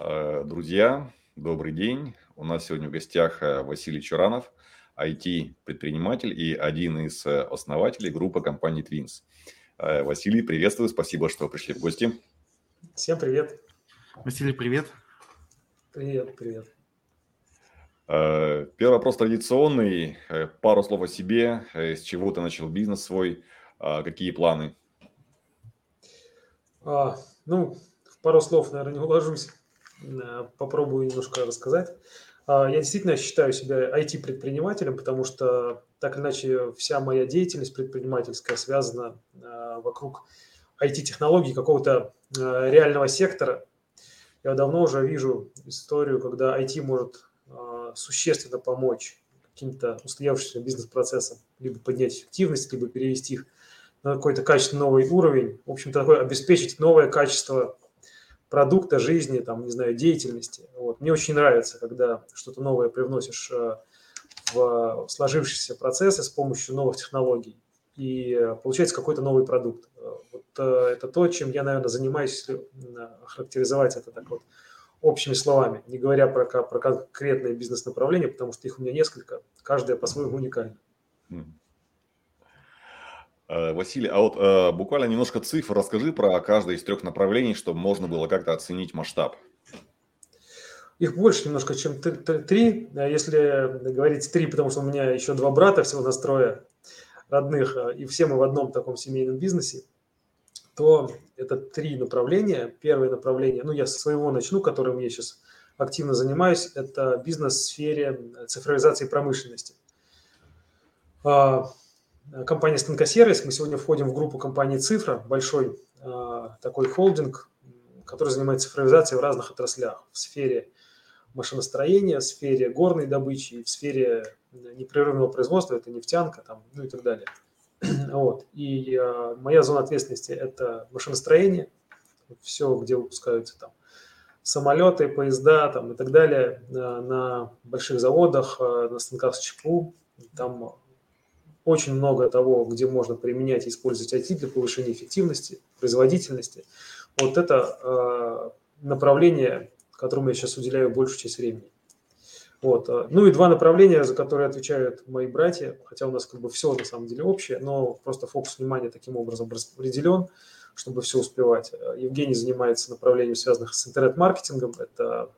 Э, друзья, добрый день. У нас сегодня в гостях э, Василий Чуранов, IT-предприниматель и один из э, основателей группы компании Twins. Василий, приветствую, спасибо, что пришли в гости. Всем привет. Василий, привет. Привет, привет. Первый вопрос традиционный. Пару слов о себе. С чего ты начал бизнес свой? Какие планы? А, ну, в пару слов, наверное, не уложусь. Э, попробую немножко рассказать. А, я действительно считаю себя IT-предпринимателем, потому что так или иначе вся моя деятельность предпринимательская связана э, вокруг IT-технологий какого-то э, реального сектора. Я давно уже вижу историю, когда IT может существенно помочь каким-то устоявшимся бизнес-процессам, либо поднять эффективность, либо перевести их на какой-то качественный новый уровень. В общем-то, такое обеспечить новое качество продукта жизни, там, не знаю, деятельности. Вот. Мне очень нравится, когда что-то новое привносишь э, в сложившиеся процессы с помощью новых технологий, и э, получается какой-то новый продукт. Э, вот это то, чем я, наверное, занимаюсь, характеризовать это так вот общими словами, не говоря про, про конкретное бизнес-направление, потому что их у меня несколько, каждое по-своему уникально. Э, Василий, а вот э, буквально немножко цифр расскажи про каждое из трех направлений, чтобы можно было как-то оценить масштаб. Их больше немножко, чем три. А если говорить три, потому что у меня еще два брата всего настроя родных, э, и все мы в одном таком семейном бизнесе, то это три направления. Первое направление, ну я со своего начну, которым я сейчас активно занимаюсь, это бизнес в сфере цифровизации промышленности. Э, компания «Станкосервис». Мы сегодня входим в группу компании «Цифра», большой э, такой холдинг, который занимается цифровизацией в разных отраслях. В сфере машиностроения, в сфере горной добычи, в сфере непрерывного производства, это нефтянка, там, ну и так далее. Вот. И э, моя зона ответственности – это машиностроение, все, где выпускаются там самолеты, поезда там, и так далее на, на больших заводах, э, на станках с ЧПУ. Там очень много того, где можно применять и использовать IT для повышения эффективности, производительности. Вот это э, направление, которому я сейчас уделяю большую часть времени. Вот. Э, ну и два направления, за которые отвечают мои братья, хотя у нас как бы все на самом деле общее, но просто фокус внимания таким образом распределен, чтобы все успевать. Евгений занимается направлением, связанным с интернет-маркетингом. Это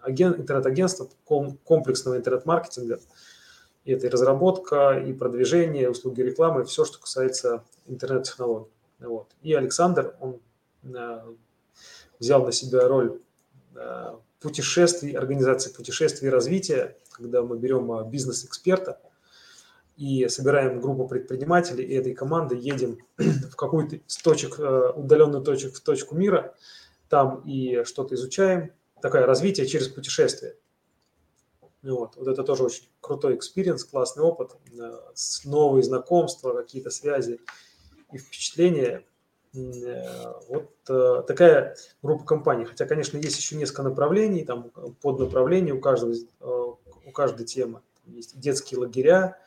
агент, интернет-агентство комплексного интернет-маркетинга – и это и разработка, и продвижение, и услуги рекламы, все, что касается интернет-технологий. Вот. И Александр, он э, взял на себя роль э, путешествий, организации путешествий и развития, когда мы берем э, бизнес-эксперта и собираем группу предпринимателей, и этой команды едем в какую-то из точек, удаленную точку в точку мира, там и что-то изучаем. Такое развитие через путешествие. Вот. вот это тоже очень крутой experience, классный опыт, э, новые знакомства, какие-то связи и впечатления. Э, вот э, такая группа компаний. Хотя, конечно, есть еще несколько направлений, там под направления у каждого, у каждой темы. Есть детские лагеря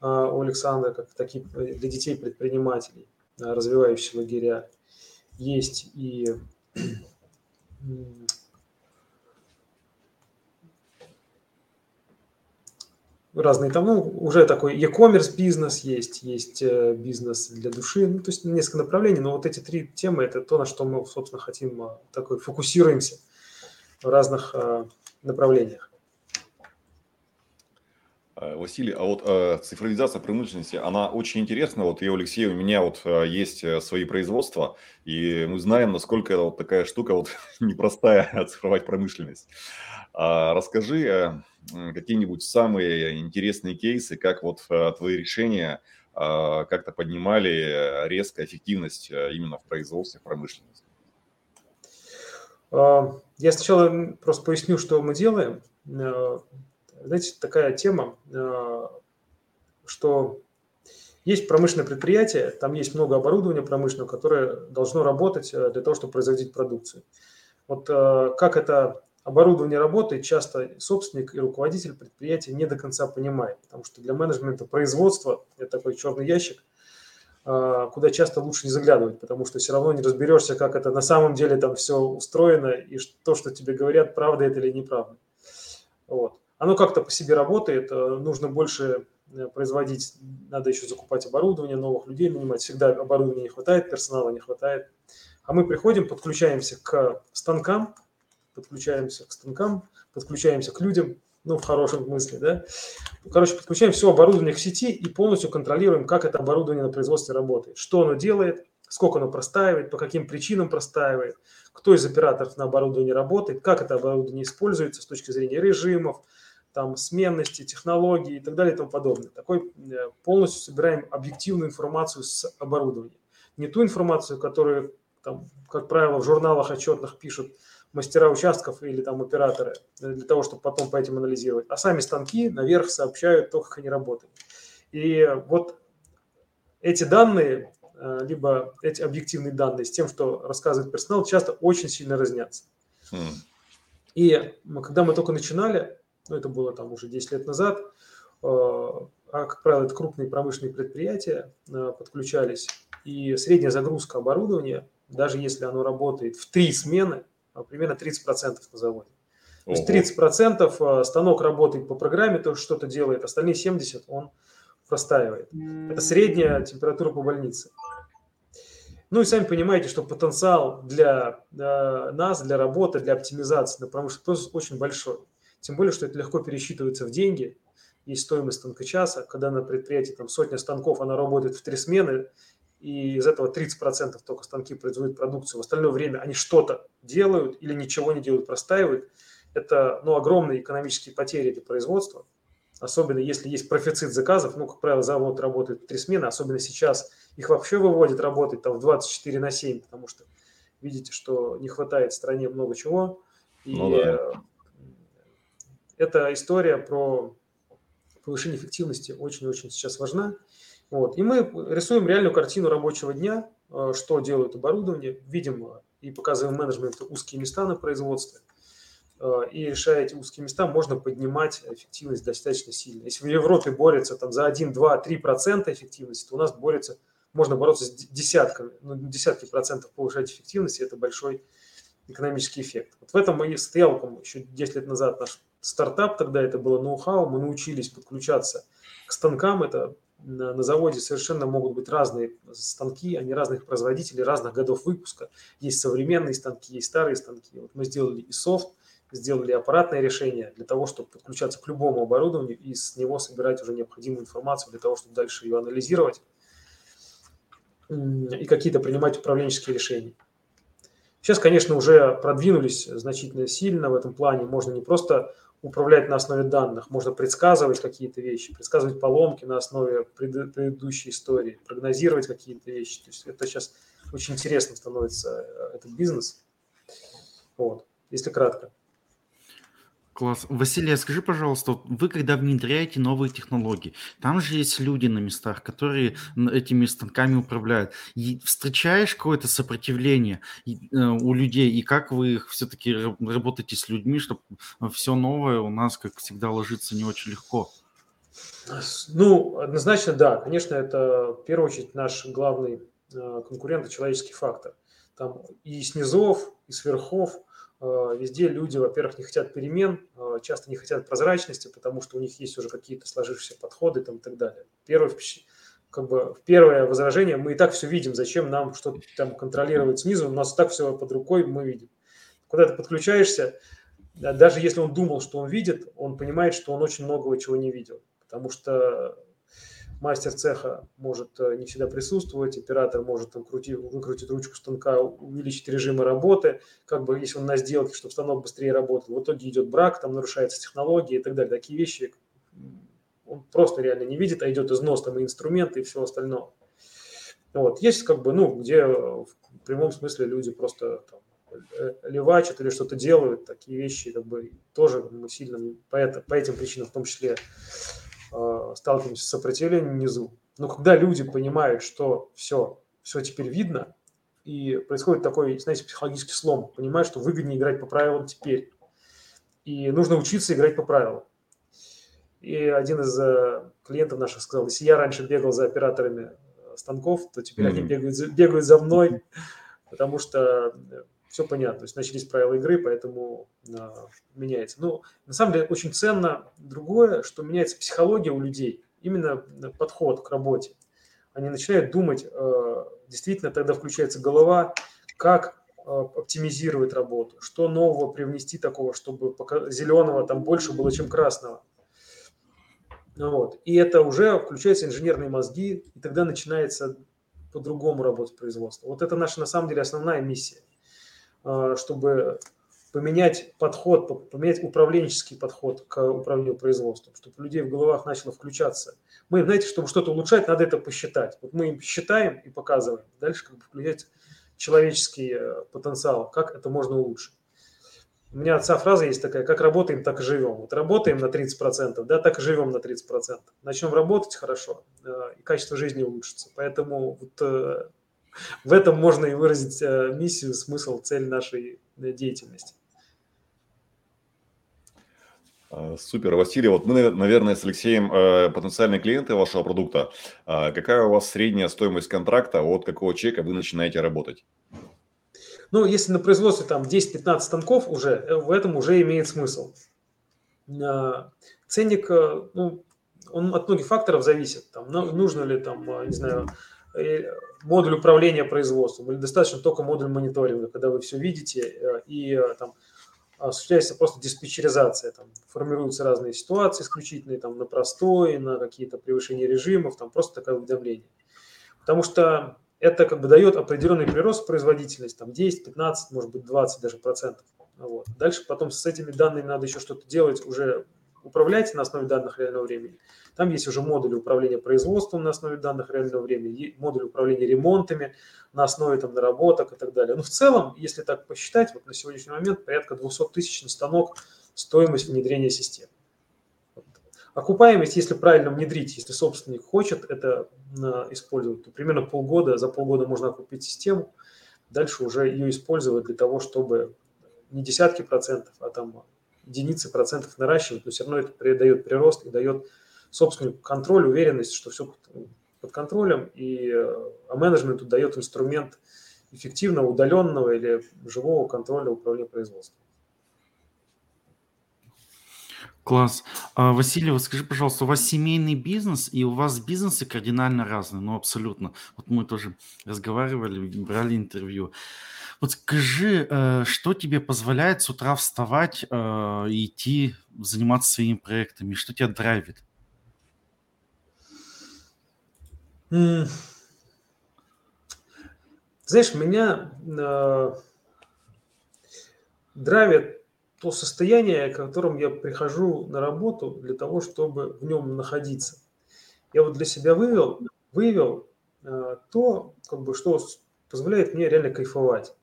у Александра, как такие для детей предпринимателей, развивающие лагеря. Есть и разные там, ну, уже такой e-commerce бизнес есть, есть э, бизнес для души, ну, то есть несколько направлений, но вот эти три темы – это то, на что мы, собственно, хотим э, такой, фокусируемся в разных э, направлениях. Василий, а вот э, цифровизация промышленности, она очень интересна. Вот я, Алексей, у меня вот э, есть свои производства, и мы знаем, насколько это вот такая штука вот непростая оцифровать промышленность. А расскажи, какие-нибудь самые интересные кейсы, как вот э, твои решения а, как-то поднимали резко эффективность э, именно в производстве, в промышленности? А, я сначала просто поясню, что мы делаем. Э, знаете, такая тема, что есть промышленное предприятие, там есть много оборудования промышленного, которое должно работать для того, чтобы производить продукцию. Вот как это оборудование работает, часто собственник и руководитель предприятия не до конца понимает, потому что для менеджмента производства это такой черный ящик, а, куда часто лучше не заглядывать, потому что все равно не разберешься, как это на самом деле там все устроено, и то, что тебе говорят, правда это или неправда. Вот. Оно как-то по себе работает, э, нужно больше э, производить, надо еще закупать оборудование, новых людей нанимать, всегда оборудования не хватает, персонала не хватает. А мы приходим, подключаемся к станкам, подключаемся к станкам, подключаемся к людям, ну, в хорошем смысле, да. Короче, подключаем все оборудование к сети и полностью контролируем, как это оборудование на производстве работает, что оно делает, сколько оно простаивает, по каким причинам простаивает, кто из операторов на оборудовании работает, как это оборудование используется с точки зрения режимов, там, сменности, технологий и так далее и тому подобное. Такой э, полностью собираем объективную информацию с оборудования. Не ту информацию, которую, там, как правило, в журналах отчетных пишут – мастера участков или там операторы э, для того, чтобы потом по этим анализировать. А сами станки наверх сообщают то, как они работают. И вот эти данные, э, либо эти объективные данные с тем, что рассказывает персонал, часто очень сильно разнятся. Mm. И когда мы только начинали, ну это было там уже 10 лет назад, э, а, как правило, это крупные промышленные предприятия подключались, и средняя загрузка оборудования, даже если оно работает в три смены, примерно 30% на заводе. То есть 30% а, станок работает по программе, то что-то делает, остальные 70% он простаивает. Это средняя температура по больнице. Ну и сами понимаете, что потенциал для э, нас, для работы, для оптимизации на промышленный процесс очень большой. Тем более, что это легко пересчитывается в деньги. Есть стоимость станка часа, когда на предприятии там сотня станков, она работает в три смены, и из этого 30% только станки производят продукцию, в остальное время они что-то делают или ничего не делают, простаивают, это ну, огромные экономические потери для производства, особенно если есть профицит заказов, ну, как правило, завод работает три смены, особенно сейчас их вообще выводят работать там в 24 на 7, потому что видите, что не хватает в стране много чего, и ну, да. эта история про повышение эффективности очень-очень сейчас важна, вот. И мы рисуем реальную картину рабочего дня, э, что делают оборудование, видим э, и показываем менеджменту узкие места на производстве. Э, и решая эти узкие места, можно поднимать эффективность достаточно сильно. Если в Европе борется там, за 1, 2, 3 процента эффективности, то у нас борется, можно бороться с десятками, ну, десятки процентов повышать эффективность, и это большой экономический эффект. Вот в этом и стоял еще 10 лет назад наш стартап, тогда это было ноу-хау, мы научились подключаться к станкам, это на, заводе совершенно могут быть разные станки, они разных производителей, разных годов выпуска. Есть современные станки, есть старые станки. Вот мы сделали и софт, сделали аппаратное решение для того, чтобы подключаться к любому оборудованию и с него собирать уже необходимую информацию для того, чтобы дальше ее анализировать и какие-то принимать управленческие решения. Сейчас, конечно, уже продвинулись значительно сильно в этом плане. Можно не просто управлять на основе данных, можно предсказывать какие-то вещи, предсказывать поломки на основе пред, предыдущей истории, прогнозировать какие-то вещи. То есть это сейчас очень интересно становится э, этот бизнес. Вот, если кратко. Класс. Василий, а скажи, пожалуйста, вы когда внедряете новые технологии, там же есть люди на местах, которые этими станками управляют. И встречаешь какое-то сопротивление э, у людей, и как вы все-таки работаете с людьми, чтобы все новое у нас, как всегда, ложится не очень легко? Ну, однозначно, да. Конечно, это в первую очередь наш главный э, конкурент – человеческий фактор. Там и снизов, и сверхов – Э, везде люди, во-первых, не хотят перемен, э, часто не хотят прозрачности, потому что у них есть уже какие-то сложившиеся подходы там, и так далее. Первое, как бы, первое возражение, мы и так все видим, зачем нам что-то там контролировать снизу, у нас так все под рукой мы видим. Когда ты подключаешься, даже если он думал, что он видит, он понимает, что он очень многого чего не видел, потому что мастер цеха может э, не всегда присутствовать, оператор может там крути, выкрутить ручку станка, увеличить режимы работы, как бы если он на сделке, чтобы станок быстрее работал. В итоге идет брак, там нарушается технология и так далее. Такие вещи он просто реально не видит, а идет износ там и инструменты и все остальное. Вот. Есть как бы, ну, где в прямом смысле люди просто там, э, левачат или что-то делают, такие вещи как бы тоже мы сильно по, это, по этим причинам в том числе Э, сталкиваемся с сопротивлением внизу. Но когда люди понимают, что все, все теперь видно, и происходит такой, знаете, психологический слом, понимают, что выгоднее играть по правилам теперь. И нужно учиться играть по правилам. И один из э, клиентов наших сказал, если я раньше бегал за операторами станков, то теперь mm-hmm. они бегают, бегают за мной, потому что все понятно. То есть начались правила игры, поэтому э, меняется. Ну, на самом деле, очень ценно другое, что меняется психология у людей, именно подход к работе. Они начинают думать, э, действительно тогда включается голова, как э, оптимизировать работу, что нового привнести такого, чтобы зеленого там больше было, чем красного. Вот. И это уже включаются инженерные мозги, и тогда начинается по-другому работать производство. Вот это наша на самом деле основная миссия. А, чтобы поменять подход, поменять управленческий подход к управлению производством, чтобы у людей в головах начало включаться. Мы, знаете, чтобы что-то улучшать, надо это посчитать. Вот мы им считаем и показываем. Дальше как бы включать человеческий э, потенциал, как это можно улучшить. У меня отца фраза есть такая, как работаем, так и живем. Вот работаем на 30%, да, так и живем на 30%. Начнем работать хорошо, э, и качество жизни улучшится. Поэтому вот э, в этом можно и выразить э, миссию, смысл, цель нашей э, деятельности. А, супер, Василий, вот мы, наверное, с Алексеем э, потенциальные клиенты вашего продукта. А какая у вас средняя стоимость контракта, от какого чека вы начинаете работать? Ну, если на производстве там 10-15 станков уже, в этом уже имеет смысл. А, ценник, ну, он от многих факторов зависит. Там, нужно ли там, не знаю, модуль управления производством, или достаточно только модуль мониторинга, когда вы все видите э, и э, там осуществляется просто диспетчеризация, там формируются разные ситуации исключительные, там на простой, на какие-то превышения режимов, там просто такое уведомление. Потому что это как бы дает определенный прирост производительности, там 10, 15, может быть 20 даже процентов. Вот. Дальше потом с этими данными надо еще что-то делать уже управлять на основе данных реального времени. Там есть уже модули управления производством на основе данных реального времени, модули управления ремонтами на основе там, наработок и так далее. Но в целом, если так посчитать, вот на сегодняшний момент порядка 200 тысяч на станок стоимость внедрения системы. Окупаемость, если правильно внедрить, если собственник хочет это использовать, то примерно полгода, за полгода можно окупить систему, дальше уже ее использовать для того, чтобы не десятки процентов, а там единицы процентов наращивать, но все равно это дает прирост и дает собственнику контроль, уверенность, что все под контролем, и а менеджменту дает инструмент эффективного, удаленного или живого контроля управления производством. Класс. А, Василий, скажи, пожалуйста, у вас семейный бизнес, и у вас бизнесы кардинально разные, ну абсолютно. Вот мы тоже разговаривали, брали интервью. Вот скажи, э, что тебе позволяет с утра вставать э, и идти заниматься своими проектами? Что тебя драйвит? Знаешь, меня э, драйвит то состояние, в котором я прихожу на работу для того, чтобы в нем находиться. Я вот для себя вывел, вывел то, как бы, что позволяет мне реально кайфовать.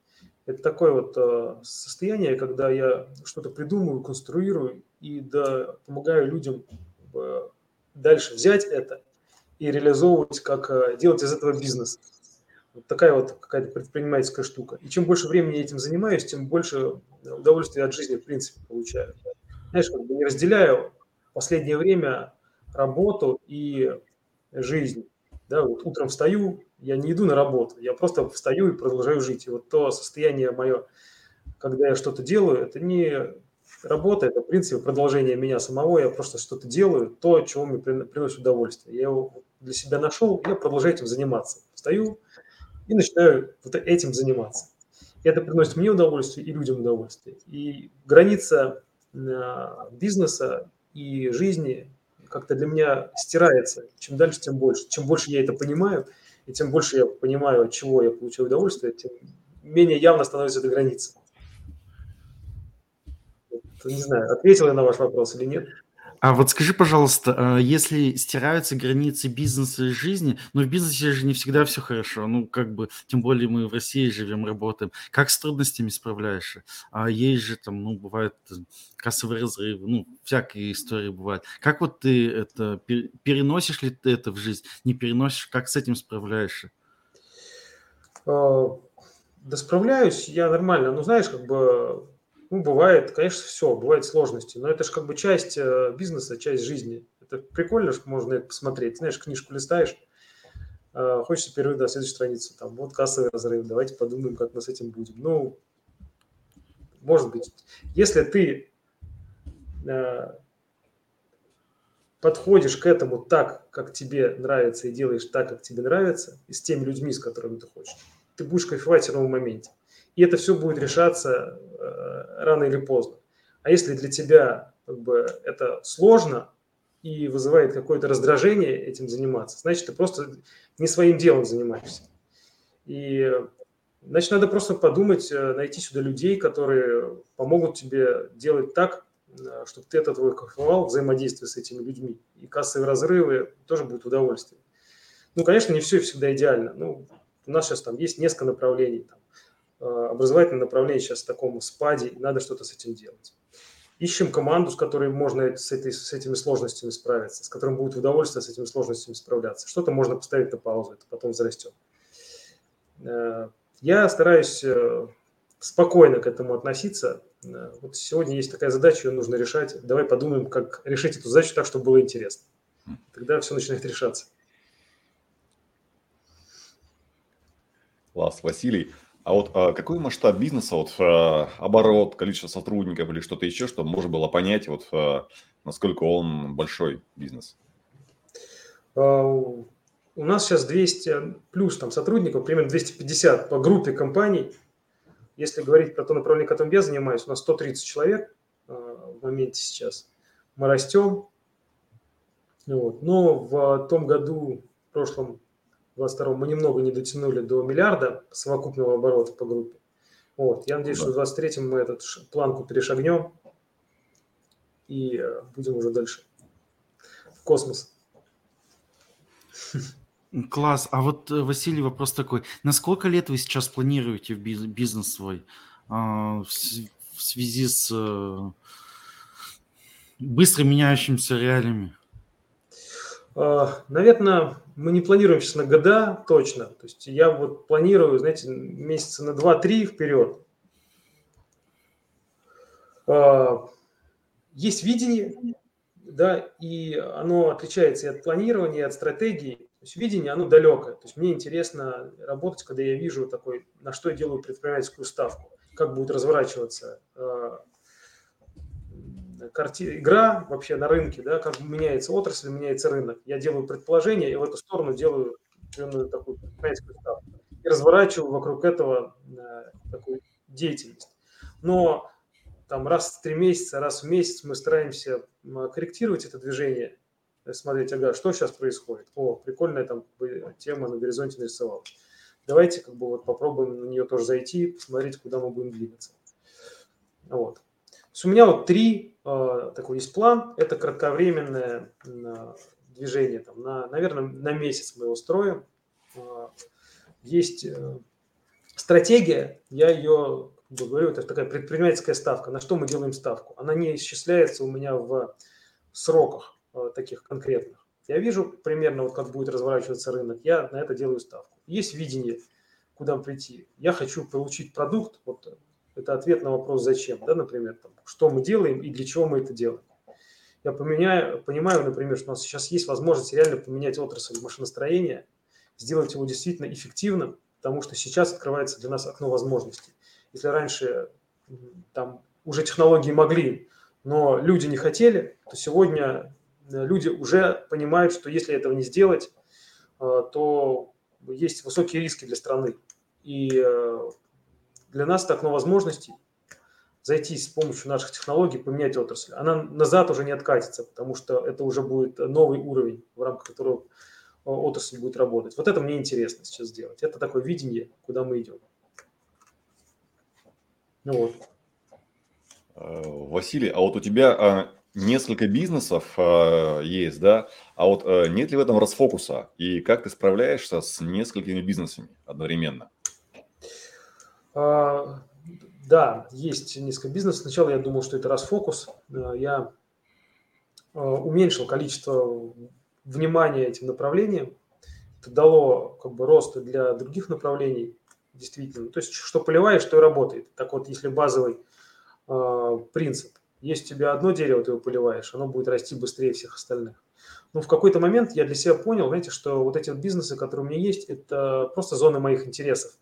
Это такое вот э, состояние, когда я что-то придумываю, конструирую и да, помогаю людям э, дальше взять это и реализовывать, как э, делать из этого бизнес. Вот такая вот какая-то предпринимательская штука. И чем больше времени я этим занимаюсь, тем больше удовольствия от жизни, в принципе, получаю. Знаешь, как бы не разделяю последнее время работу и жизнь. Да, вот утром встаю, я не иду на работу, я просто встаю и продолжаю жить. И вот то состояние мое, когда я что-то делаю, это не работа, это, в принципе, продолжение меня самого, я просто что-то делаю, то, чего мне приносит удовольствие. Я его для себя нашел, я продолжаю этим заниматься. Встаю и начинаю вот этим заниматься. Это приносит мне удовольствие и людям удовольствие. И граница а, бизнеса и жизни как-то для меня стирается. Чем дальше, тем больше. Чем больше я это понимаю, и тем больше я понимаю, от чего я получаю удовольствие, тем менее явно становится эта граница. Не знаю, ответил я на ваш вопрос или нет. А вот скажи, пожалуйста, а если стираются границы бизнеса и жизни, но в бизнесе же не всегда все хорошо, ну, как бы, тем более мы в России живем, работаем. Как с трудностями справляешься? А есть же там, ну, бывают э, кассовые разрывы, ну, всякие истории бывают. Как вот ты это, переносишь ли ты это в жизнь? Не переносишь? Как с этим справляешься? А, да справляюсь я нормально. Ну, знаешь, как бы ну, бывает, конечно, все, бывают сложности, но это же как бы часть э, бизнеса, часть жизни. Это прикольно, что можно это посмотреть. Знаешь, книжку листаешь, э, хочется перерыв на следующую страницу, там, вот кассовый разрыв, давайте подумаем, как мы с этим будем. Ну, может быть, если ты э, подходишь к этому так, как тебе нравится, и делаешь так, как тебе нравится, и с теми людьми, с которыми ты хочешь, ты будешь кайфовать в новом моменте. И это все будет решаться э, рано или поздно. А если для тебя как бы, это сложно и вызывает какое-то раздражение этим заниматься, значит, ты просто не своим делом занимаешься. И значит, надо просто подумать, э, найти сюда людей, которые помогут тебе делать так, э, чтобы ты от этого кайфовал, взаимодействие с этими людьми. И кассовые разрывы тоже будут удовольствием. Ну, конечно, не все всегда идеально. Ну, у нас сейчас там есть несколько направлений. Там, э, образовательное направление сейчас в таком спаде, и надо что-то с этим делать. Ищем команду, с которой можно с, этой, с этими сложностями справиться, с которым будет удовольствие с этими сложностями справляться. Что-то можно поставить на паузу, это потом взрастет. Э, я стараюсь э, спокойно к этому относиться. Вот сегодня есть такая задача, ее нужно решать. Давай подумаем, как решить эту задачу так, чтобы было интересно. Тогда все начинает решаться. Класс, Василий. А вот а, какой масштаб бизнеса, вот а, оборот, количество сотрудников или что-то еще, чтобы можно было понять, вот а, насколько он большой бизнес? А, у нас сейчас 200 плюс там сотрудников, примерно 250 по группе компаний. Если говорить про то направление, которым я занимаюсь, у нас 130 человек а, в моменте сейчас. Мы растем. Вот. Но в том году, в прошлом 22 мы немного не дотянули до миллиарда совокупного оборота по группе. Вот. Я надеюсь, да. что в 23 мы этот планку перешагнем и э, будем уже дальше в космос. Класс. А вот, э, Василий, вопрос такой. На сколько лет вы сейчас планируете бизнес свой а, в связи с э, быстро меняющимися реалиями? А, Наверное, мы не планируем сейчас на года точно. То есть я вот планирую, знаете, месяца на 2-3 вперед. А, есть видение, да, и оно отличается и от планирования, и от стратегии. То есть видение, оно далекое. То есть мне интересно работать, когда я вижу такой, на что я делаю предпринимательскую ставку, как будет разворачиваться а, карти... игра вообще на рынке, да, как меняется отрасль, меняется рынок. Я делаю предположение и в эту сторону делаю определенную такую предпринимательскую ставку. И разворачиваю вокруг этого э, такую деятельность. Но там раз в три месяца, раз в месяц мы стараемся корректировать это движение, э, смотреть, ага, что сейчас происходит. О, прикольная там тема на горизонте нарисовалась. Давайте как бы вот попробуем на нее тоже зайти, посмотреть, куда мы будем двигаться. Вот. Есть у меня вот три э, такой есть план. Это кратковременное э, движение, там, на, наверное, на месяц мы его строим. Э, есть э, стратегия, я ее говорю, это такая предпринимательская ставка. На что мы делаем ставку? Она не исчисляется у меня в сроках таких конкретных. Я вижу примерно, вот как будет разворачиваться рынок, я на это делаю ставку. Есть видение, куда прийти. Я хочу получить продукт, вот это ответ на вопрос «зачем?», да, например, там, что мы делаем и для чего мы это делаем. Я поменяю, понимаю, например, что у нас сейчас есть возможность реально поменять отрасль машиностроения, сделать его действительно эффективным, потому что сейчас открывается для нас окно возможностей. Если раньше там уже технологии могли, но люди не хотели, то сегодня э, люди уже понимают, что если этого не сделать, э, то есть высокие риски для страны. И э, для нас это окно возможностей зайти с помощью наших технологий, поменять отрасль. Она назад уже не откатится, потому что это уже будет новый уровень, в рамках которого э, отрасль будет работать. Вот это мне интересно сейчас сделать. Это такое видение, куда мы идем. Ну вот. Э, Василий, а вот у тебя а, несколько бизнесов есть, да? А вот нет ли в этом расфокуса? И как ты справляешься с несколькими бизнесами одновременно? А, да, есть несколько бизнесов. Сначала я думал, что это расфокус. А, я а, уменьшил количество внимания этим направлениям. Это дало как бы рост для других направлений, действительно. То есть, что поливаешь, что и работает. Так вот, если базовый принцип. Есть у тебя одно дерево, ты его поливаешь, оно будет расти быстрее всех остальных. Но в какой-то момент я для себя понял, знаете, что вот эти вот бизнесы, которые у меня есть, это просто зоны моих интересов.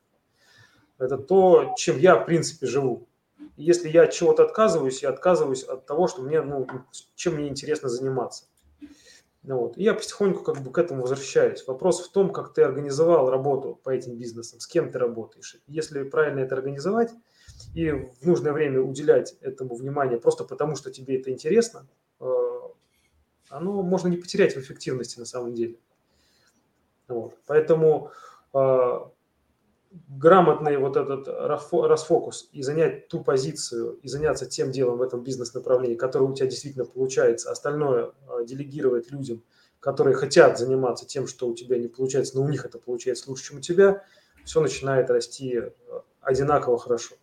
Это то, чем я, в принципе, живу. И если я от чего-то отказываюсь, я отказываюсь от того, что мне, ну, чем мне интересно заниматься. Ну, вот. И я потихоньку как бы к этому возвращаюсь. Вопрос в том, как ты организовал работу по этим бизнесам, с кем ты работаешь. Если правильно это организовать и в нужное время уделять этому внимание просто потому, что тебе это интересно, э, оно можно не потерять в эффективности на самом деле. Вот. Поэтому э, грамотный вот этот расфокус и занять ту позицию и заняться тем делом в этом бизнес-направлении, которое у тебя действительно получается, остальное э, делегировать людям, которые хотят заниматься тем, что у тебя не получается, но у них это получается лучше, чем у тебя, все начинает расти э, одинаково хорошо.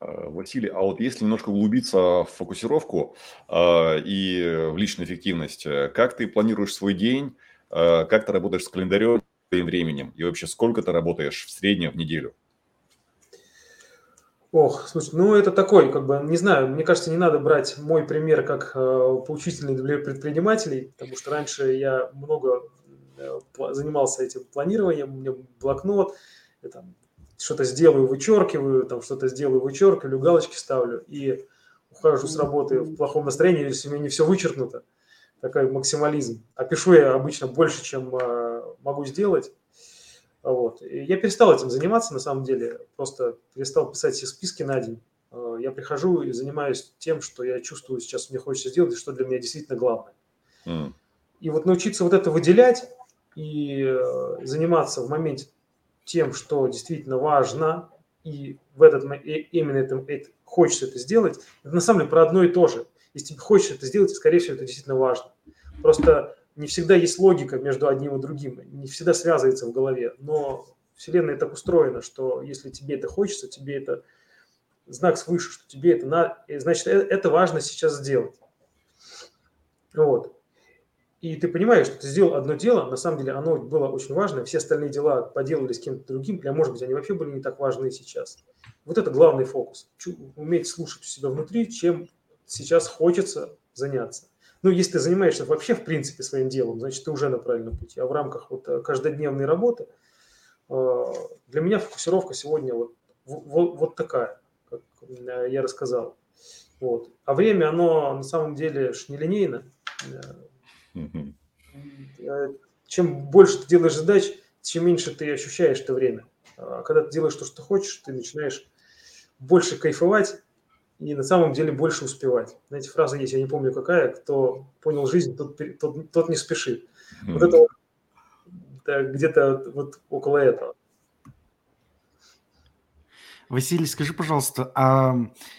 Э, Василий, а вот если немножко углубиться в фокусировку э, и в личную эффективность, как ты планируешь свой день, э, как ты работаешь с календарем, своим временем? И вообще, сколько ты работаешь в среднем в неделю? Ох, слушай, ну это такой, как бы, не знаю, мне кажется, не надо брать мой пример как э, поучительный для предпринимателей, потому что раньше я много э, занимался этим планированием, у меня блокнот, я там что-то сделаю, вычеркиваю, там что-то сделаю, вычеркиваю, галочки ставлю и ухожу с работы в плохом настроении, если у меня не все вычеркнуто такой максимализм. А пишу я обычно больше, чем э, могу сделать. Вот. И я перестал этим заниматься, на самом деле. Просто перестал писать все списки на день. Э, я прихожу и занимаюсь тем, что я чувствую сейчас мне хочется сделать, и что для меня действительно главное. Mm. И вот научиться вот это выделять и э, заниматься в моменте тем, что действительно важно, и в этот именно это, это, хочется это сделать, это на самом деле про одно и то же. Если тебе хочется это сделать, скорее всего, это действительно важно. Просто не всегда есть логика между одним и другим, не всегда связывается в голове. Но Вселенная так устроена, что если тебе это хочется, тебе это знак свыше, что тебе это надо, значит, э, это важно сейчас сделать. Вот. И ты понимаешь, что ты сделал одно дело, на самом деле оно было очень важно, все остальные дела поделали с кем-то другим, или, может быть, они вообще были не так важны сейчас. Вот это главный фокус. Уметь слушать себя внутри, чем сейчас хочется заняться. Ну, если ты занимаешься вообще, в принципе, своим делом, значит, ты уже на правильном пути. А в рамках вот э, каждодневной работы э, для меня фокусировка сегодня вот, вот, вот такая, как э, я рассказал. Вот. А время, оно на самом деле ж нелинейно. Чем больше ты делаешь задач, чем меньше ты ощущаешь это время. А когда ты делаешь то, что ты хочешь, ты начинаешь больше кайфовать и на самом деле больше успевать. Знаете, фраза есть, я не помню какая, кто понял жизнь, тот, тот, тот не спешит. Mm-hmm. Вот это вот, где-то вот около этого. Василий, скажи, пожалуйста, а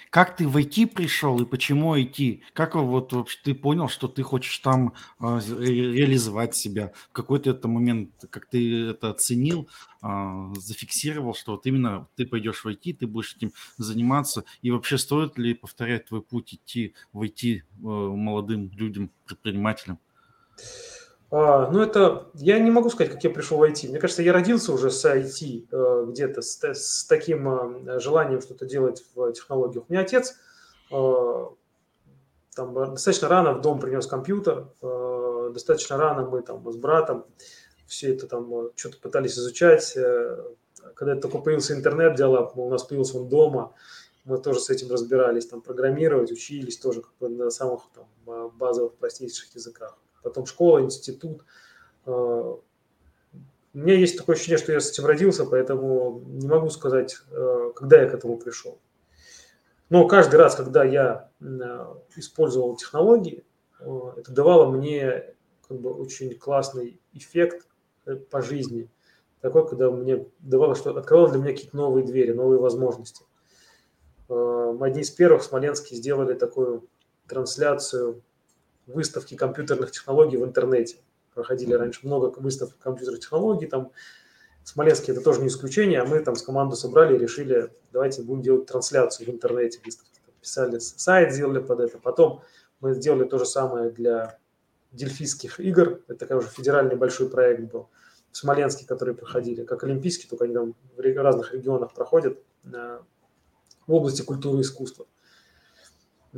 как ты в IT пришел и почему IT? Как вот вообще ты понял, что ты хочешь там а, реализовать себя? В какой-то это момент, как ты это оценил, а, зафиксировал, что вот именно ты пойдешь в IT, ты будешь этим заниматься, и вообще стоит ли повторять твой путь идти в IT э, молодым людям, предпринимателям? А, ну, это я не могу сказать, как я пришел в IT. Мне кажется, я родился уже с IT э, где-то, с, с таким э, желанием что-то делать в технологиях. У меня отец э, там, достаточно рано в дом принес компьютер, э, достаточно рано мы там с братом все это там э, что-то пытались изучать. Э, когда только появился интернет, диалог, у нас появился он дома, мы тоже с этим разбирались, там программировать, учились тоже как бы на самых там, базовых простейших языках потом школа, институт. А, у меня есть такое ощущение, что я с этим родился, поэтому не могу сказать, а, когда я к этому пришел. Но каждый раз, когда я а, использовал технологии, это давало мне как бы очень классный эффект э, по жизни. Такой, когда мне давало, что открывало для меня какие-то новые двери, новые возможности. Мы одни из первых в Смоленске сделали такую трансляцию выставки компьютерных технологий в интернете. Проходили раньше много выставок компьютерных технологий, там в Смоленске это тоже не исключение, а мы там с командой собрали и решили, давайте будем делать трансляцию в интернете выставки. Писали сайт, сделали под это. Потом мы сделали то же самое для дельфийских игр. Это такой уже федеральный большой проект был в Смоленске, которые проходили, как олимпийские, только они там в разных регионах проходят. в области культуры и искусства.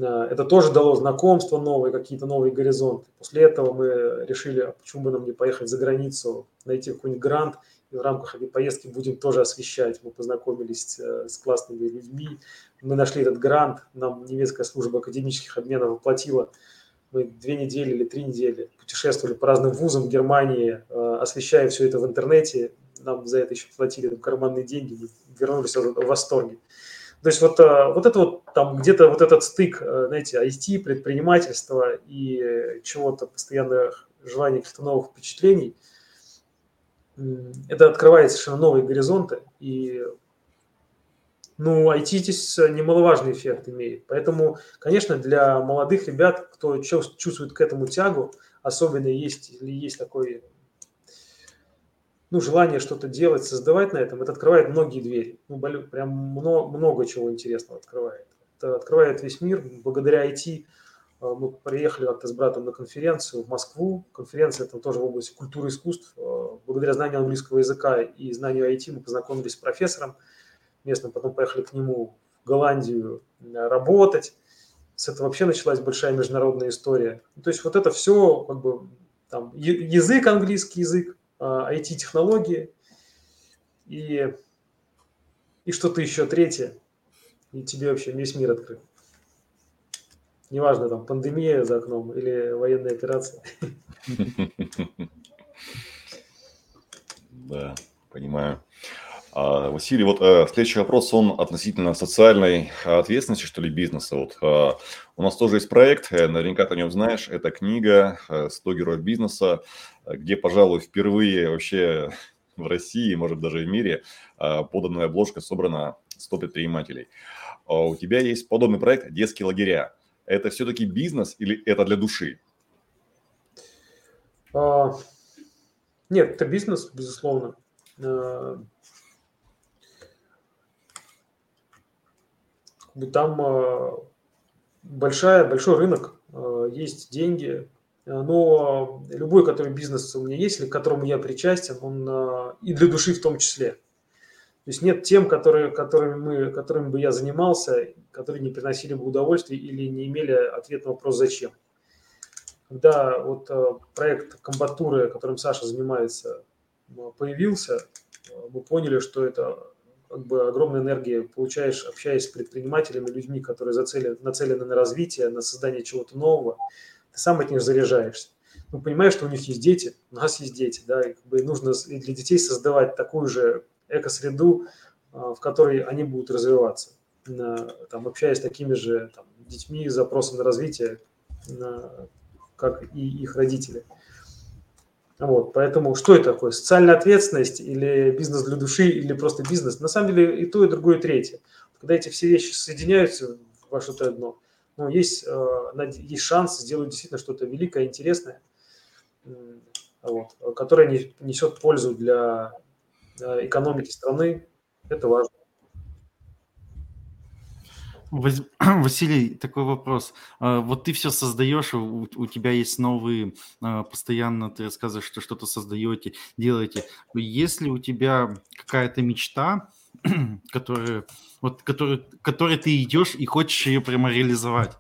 Это тоже дало знакомства новые, какие-то новые горизонты. После этого мы решили, а почему бы нам не поехать за границу, найти какой-нибудь грант, и в рамках этой поездки будем тоже освещать. Мы познакомились э, с классными людьми, мы нашли этот грант, нам немецкая служба академических обменов оплатила. Мы две недели или три недели путешествовали по разным вузам Германии, э, освещая все это в интернете. Нам за это еще платили карманные деньги, мы вернулись в восторге. То есть вот, э, вот это вот там где-то вот этот стык, э, знаете, IT, предпринимательства и чего-то постоянное желание каких-то новых впечатлений, это открывает совершенно новые горизонты. И ну, IT здесь немаловажный эффект имеет. Поэтому, конечно, для молодых ребят, кто чувствует к этому тягу, особенно есть, или есть такой ну, желание что-то делать, создавать на этом, это открывает многие двери. Ну, прям много, много чего интересного открывает. Это открывает весь мир. Благодаря IT э, мы приехали как-то с братом на конференцию в Москву. Конференция там тоже в области культуры и искусств. Э, благодаря знанию английского языка и знанию IT мы познакомились с профессором местным, потом поехали к нему в Голландию э, работать. С этого вообще началась большая международная история. То есть вот это все, как бы, там, язык, английский язык, IT-технологии и, и что-то еще третье, и тебе вообще весь мир открыт. Неважно, там, пандемия за окном или военная операция. Да, понимаю. А, Василий, вот э, следующий вопрос, он относительно социальной ответственности, что ли, бизнеса. Вот э, у нас тоже есть проект, э, наверняка ты о нем знаешь, это книга э, «100 героев бизнеса», где, пожалуй, впервые вообще в России, может даже в мире, э, поданная обложка собрана 100 предпринимателей. А у тебя есть подобный проект «Детские лагеря». Это все-таки бизнес или это для души? А, нет, это бизнес, безусловно. Э, там э, большая, большой рынок, э, есть деньги, но любой, который бизнес у меня есть, или к которому я причастен, он и для души в том числе. То есть нет тем, которые, которыми, мы, которыми бы я занимался, которые не приносили бы удовольствие или не имели ответ на вопрос «зачем?». Когда вот проект комбатуры, которым Саша занимается, появился, мы поняли, что это как бы огромная энергия получаешь, общаясь с предпринимателями, людьми, которые зацелены, нацелены на развитие, на создание чего-то нового, ты сам от них заряжаешься. Ну, понимаешь, что у них есть дети, у нас есть дети, да, и как бы нужно и для детей создавать такую же экосреду, а, в которой они будут развиваться, там, общаясь с такими же там, детьми с запросом на развитие, как и их родители. Вот, поэтому что это такое? Социальная ответственность или бизнес для души, или просто бизнес? На самом деле и то, и другое, и третье. Когда эти все вещи соединяются во что-то одно, ну, есть, э, есть шанс сделать действительно что-то великое, интересное, вот, которое несет пользу для э, экономики страны. Это важно. Василий, такой вопрос. А, вот ты все создаешь, у, у тебя есть новые, а, постоянно ты рассказываешь, что что-то создаете, делаете. Есть ли у тебя какая-то мечта, которая, вот, которую, которой ты идешь и хочешь ее прямо реализовать?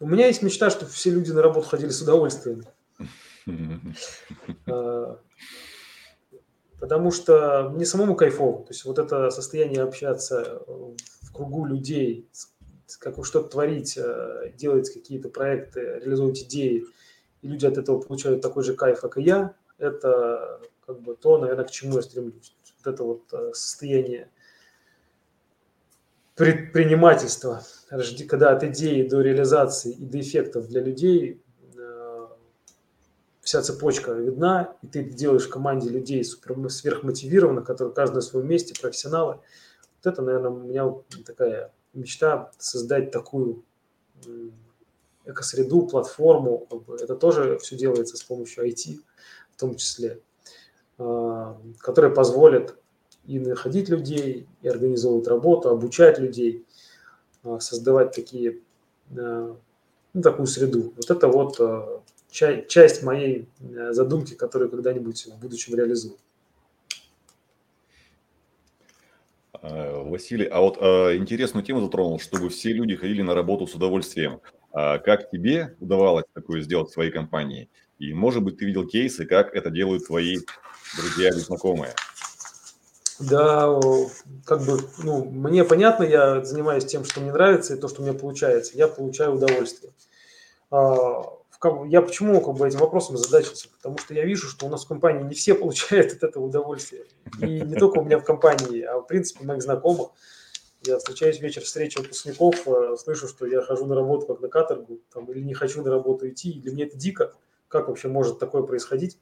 У меня есть мечта, чтобы все люди на работу ходили с удовольствием. Потому что мне самому кайфово. То есть вот это состояние общаться в кругу людей, как что-то творить, э, делать какие-то проекты, реализовывать идеи, и люди от этого получают такой же кайф, как и я, это как бы то, наверное, к чему я стремлюсь. Вот это вот э, состояние предпринимательства, когда от идеи до реализации и до эффектов для людей вся цепочка видна, и ты делаешь в команде людей сверхмотивированных, которые каждый на своем месте, профессионалы. Вот это, наверное, у меня такая мечта создать такую экосреду, платформу. Это тоже все делается с помощью IT в том числе, а, которая позволит и находить людей, и организовывать работу, обучать людей, а, создавать такие, а, ну, такую среду. Вот это вот часть моей задумки, которую когда-нибудь в будущем реализую. А, Василий, а вот а, интересную тему затронул, чтобы все люди ходили на работу с удовольствием. А как тебе удавалось такое сделать в своей компании? И, может быть, ты видел кейсы, как это делают твои друзья или знакомые? Да, как бы, ну, мне понятно, я занимаюсь тем, что мне нравится, и то, что мне получается. Я получаю удовольствие. А, я почему как бы этим вопросом задачился? Потому что я вижу, что у нас в компании не все получают от этого удовольствие. И не только у меня в компании, а в принципе моих знакомых. Я встречаюсь вечер встречи выпускников, э, слышу, что я хожу на работу как на каторгу, там, или не хочу на работу идти, для меня это дико. Как вообще может такое происходить?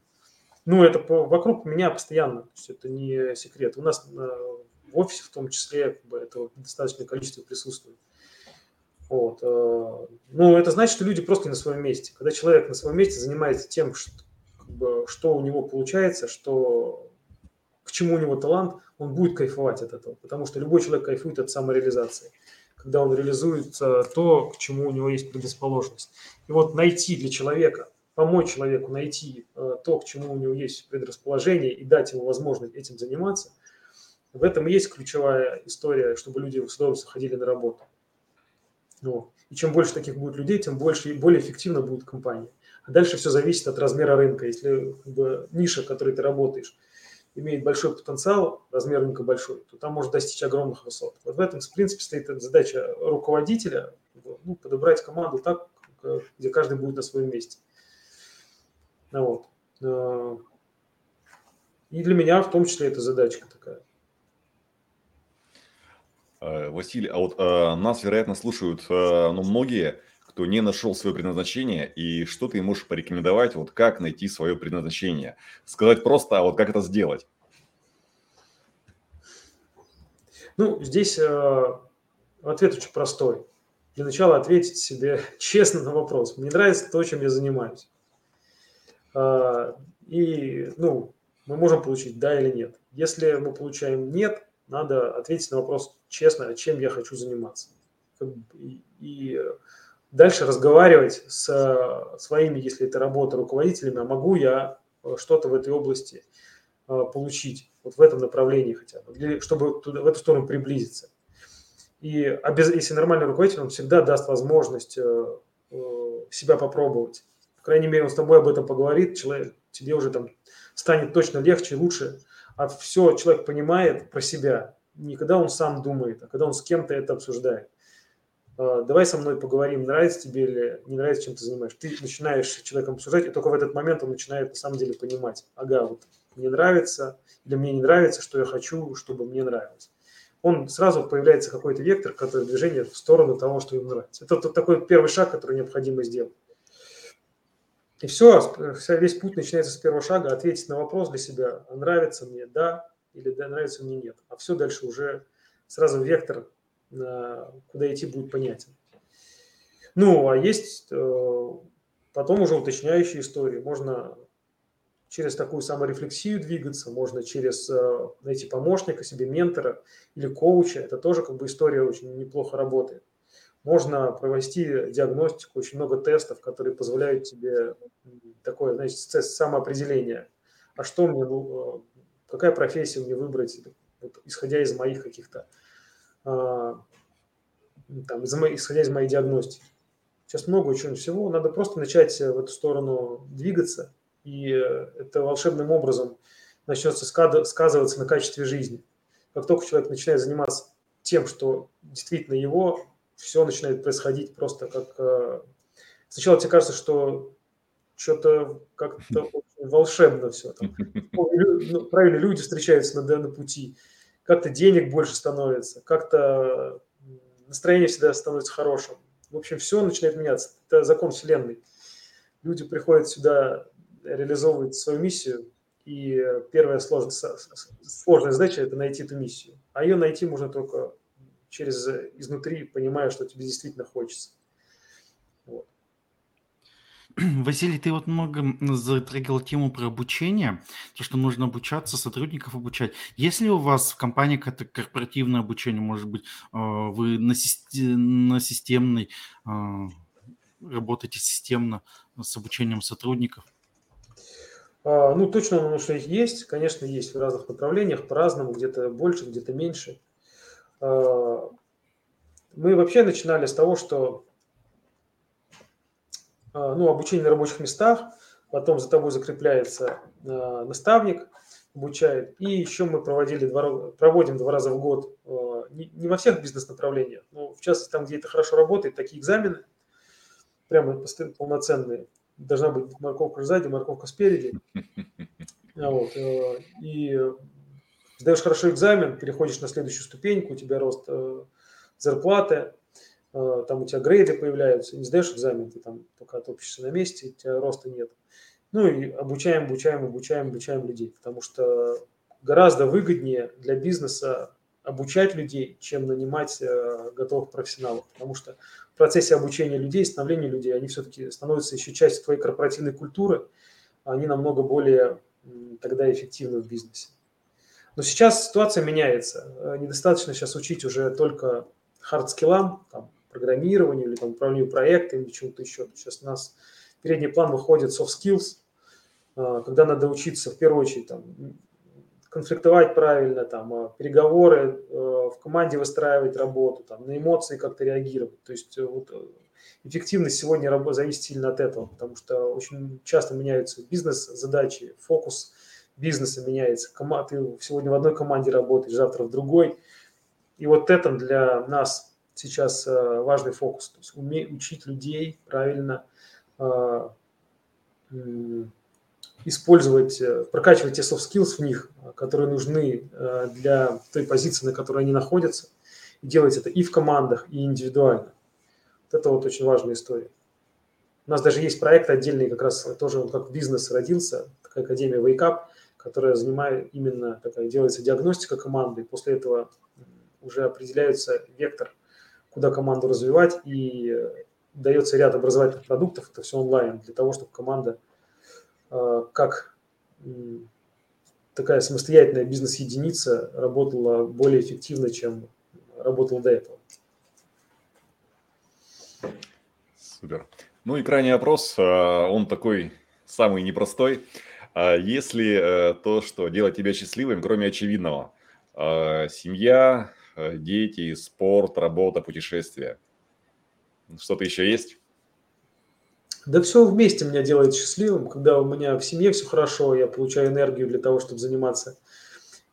Ну, это вокруг меня постоянно, то есть это не секрет. У нас э, в офисе в том числе как бы, это достаточное количество присутствует. Вот. Э, ну, это значит, что люди просто не на своем месте. Когда человек на своем месте занимается тем, что, как бы, что у него получается, что, к чему у него талант, он будет кайфовать от этого. Потому что любой человек кайфует от самореализации. Когда он реализует то, к чему у него есть предрасположенность. И вот найти для человека, помочь человеку найти э, то, к чему у него есть предрасположение и дать ему возможность этим заниматься, в этом и есть ключевая история, чтобы люди с удовольствием ходили на работу. Ну, и чем больше таких будет людей, тем больше и более эффективно будет компания. А дальше все зависит от размера рынка. Если как бы, ниша, в которой ты работаешь, имеет большой потенциал, размер рынка большой, то там может достичь огромных высот. Вот в этом, в принципе, стоит задача руководителя ну, подобрать команду так, где каждый будет на своем месте. Вот. Э, и для меня в том числе это задачка такая. Э, Василий, а вот а, нас, вероятно, слушают а, ну, многие, кто не нашел свое предназначение, и что ты можешь порекомендовать, вот как найти свое предназначение? Сказать просто, а вот как это сделать? Ну, здесь э, ответ очень простой. Для начала ответить себе честно на вопрос. Мне нравится то, чем я занимаюсь. Э, и, ну, мы можем получить да или нет. Если мы получаем нет, надо ответить на вопрос честно, чем я хочу заниматься. И дальше разговаривать с своими, если это работа, руководителями, а могу я э, что-то в этой области э, получить, вот в этом направлении хотя бы, чтобы туда, в эту сторону приблизиться. И если нормальный руководитель, он всегда даст возможность э, себя попробовать. Крайней мере, он с тобой об этом поговорит, человек, тебе уже там станет точно легче, лучше, а все человек понимает про себя, не когда он сам думает, а когда он с кем-то это обсуждает. А, давай со мной поговорим, нравится тебе или не нравится, чем ты занимаешься. Ты начинаешь с человеком обсуждать, и только в этот момент он начинает на самом деле понимать, ага, вот мне нравится или мне не нравится, что я хочу, чтобы мне нравилось. Он сразу появляется какой-то вектор, который движение в сторону того, что ему нравится. Это такой первый шаг, который необходимо сделать. И все, весь путь начинается с первого шага, ответить на вопрос для себя, а нравится мне, да, или да, нравится мне, нет. А все дальше уже сразу вектор, куда идти будет понятен. Ну, а есть э, потом уже уточняющие истории. Можно через такую саморефлексию двигаться, можно через э, найти помощника себе, ментора или коуча. Это тоже как бы история очень неплохо работает. Можно провести диагностику, очень много тестов, которые позволяют тебе такое, значит, самоопределение. А что мне, ну, какая профессия мне выбрать, вот, исходя из моих каких-то, а, там, исходя из моей диагностики. Сейчас много очень всего, надо просто начать в эту сторону двигаться, и это волшебным образом начнется сказываться на качестве жизни. Как только человек начинает заниматься тем, что действительно его, все начинает происходить просто как... Э, сначала тебе кажется, что что-то как-то волшебно все. Там. Ну, правильно, люди встречаются на, на пути, как-то денег больше становится, как-то настроение всегда становится хорошим. В общем, все начинает меняться. Это закон Вселенной. Люди приходят сюда реализовывать свою миссию, и первая сложная, сложная задача – это найти эту миссию. А ее найти можно только через изнутри, понимая, что тебе действительно хочется. Вот. Василий, ты вот много затрагивал тему про обучение, то, что нужно обучаться, сотрудников обучать. Если у вас в компании какое-то корпоративное обучение, может быть, а, вы на, системной, а, работаете системно, с обучением сотрудников? А, ну, точно, потому что их есть, конечно, есть в разных направлениях, по-разному, где-то больше, где-то меньше. А, мы вообще начинали с того, что а, ну, обучение на рабочих местах, потом за тобой закрепляется наставник, обучает. И еще мы проводили два, проводим два раза в год, не, во всех бизнес-направлениях, но в частности там, где это хорошо работает, такие экзамены, прямо полноценные должна быть морковка сзади, морковка спереди. Вот. Э, сдаешь хорошо экзамен, переходишь на следующую ступеньку, у тебя рост э, зарплаты, э, там у тебя грейды появляются, не сдаешь экзамен, ты там пока топишься на месте, у тебя роста нет. Ну и обучаем, обучаем, обучаем, обучаем людей, потому что гораздо выгоднее для бизнеса обучать людей, чем нанимать готовых профессионалов, потому что в процессе обучения людей, становления людей, они все-таки становятся еще частью твоей корпоративной культуры, они намного более тогда эффективны в бизнесе. Но сейчас ситуация меняется. Э, недостаточно сейчас учить уже только hard skill ам, там, программированию или там, управлению проектами или чему-то еще. Сейчас у нас передний план выходит soft skills, э, когда надо учиться в первую очередь там, конфликтовать правильно, там, а, переговоры э, в команде выстраивать работу, там, на эмоции как-то реагировать. То есть э, вот, э, эффективность сегодня зависит сильно от этого, потому что очень часто меняются бизнес-задачи, фокус бизнеса меняется. Ты сегодня в одной команде работаешь, завтра в другой. И вот это для нас сейчас важный фокус. То есть уметь учить людей правильно использовать, э, прокачивать те soft skills в них, э, которые нужны э, для той позиции, на которой они находятся, и делать это и в командах, и индивидуально. Вот это вот очень важная история. У нас даже есть проект отдельный, как раз тоже он как бизнес родился, такая академия Wake Up, которая занимает именно, такая делается диагностика команды, и после этого уже определяется вектор, куда команду развивать, и дается ряд образовательных продуктов, это все онлайн, для того, чтобы команда Э, как такая самостоятельная бизнес-единица работала более эффективно, чем работала до этого. Супер. Ну и крайний опрос, э, он такой самый непростой. А если э, то, что делает тебя счастливым, кроме очевидного, семья, дети, спорт, работа, путешествия, что-то еще есть? Да все вместе меня делает счастливым, когда у меня в семье все хорошо, я получаю энергию для того, чтобы заниматься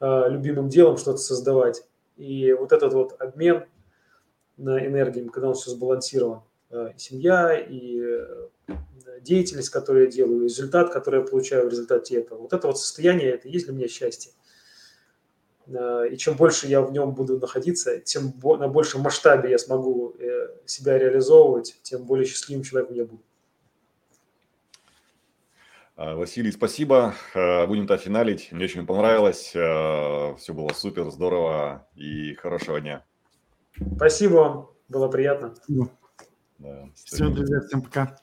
э, любимым делом, что-то создавать. И вот этот вот обмен на энергию, когда он все сбалансирован, э, семья, и э, деятельность, которую я делаю, результат, который я получаю в результате этого. Вот это вот состояние, это и есть для меня счастье. Э, и чем больше я в нем буду находиться, тем на большем масштабе я смогу э, себя реализовывать, тем более счастливым человеком я буду. А, Василий, спасибо. Будем-то финалить. Мне очень понравилось. Все было супер, здорово и хорошего дня. Спасибо вам. Было приятно. Да, Все, друзья, всем пока.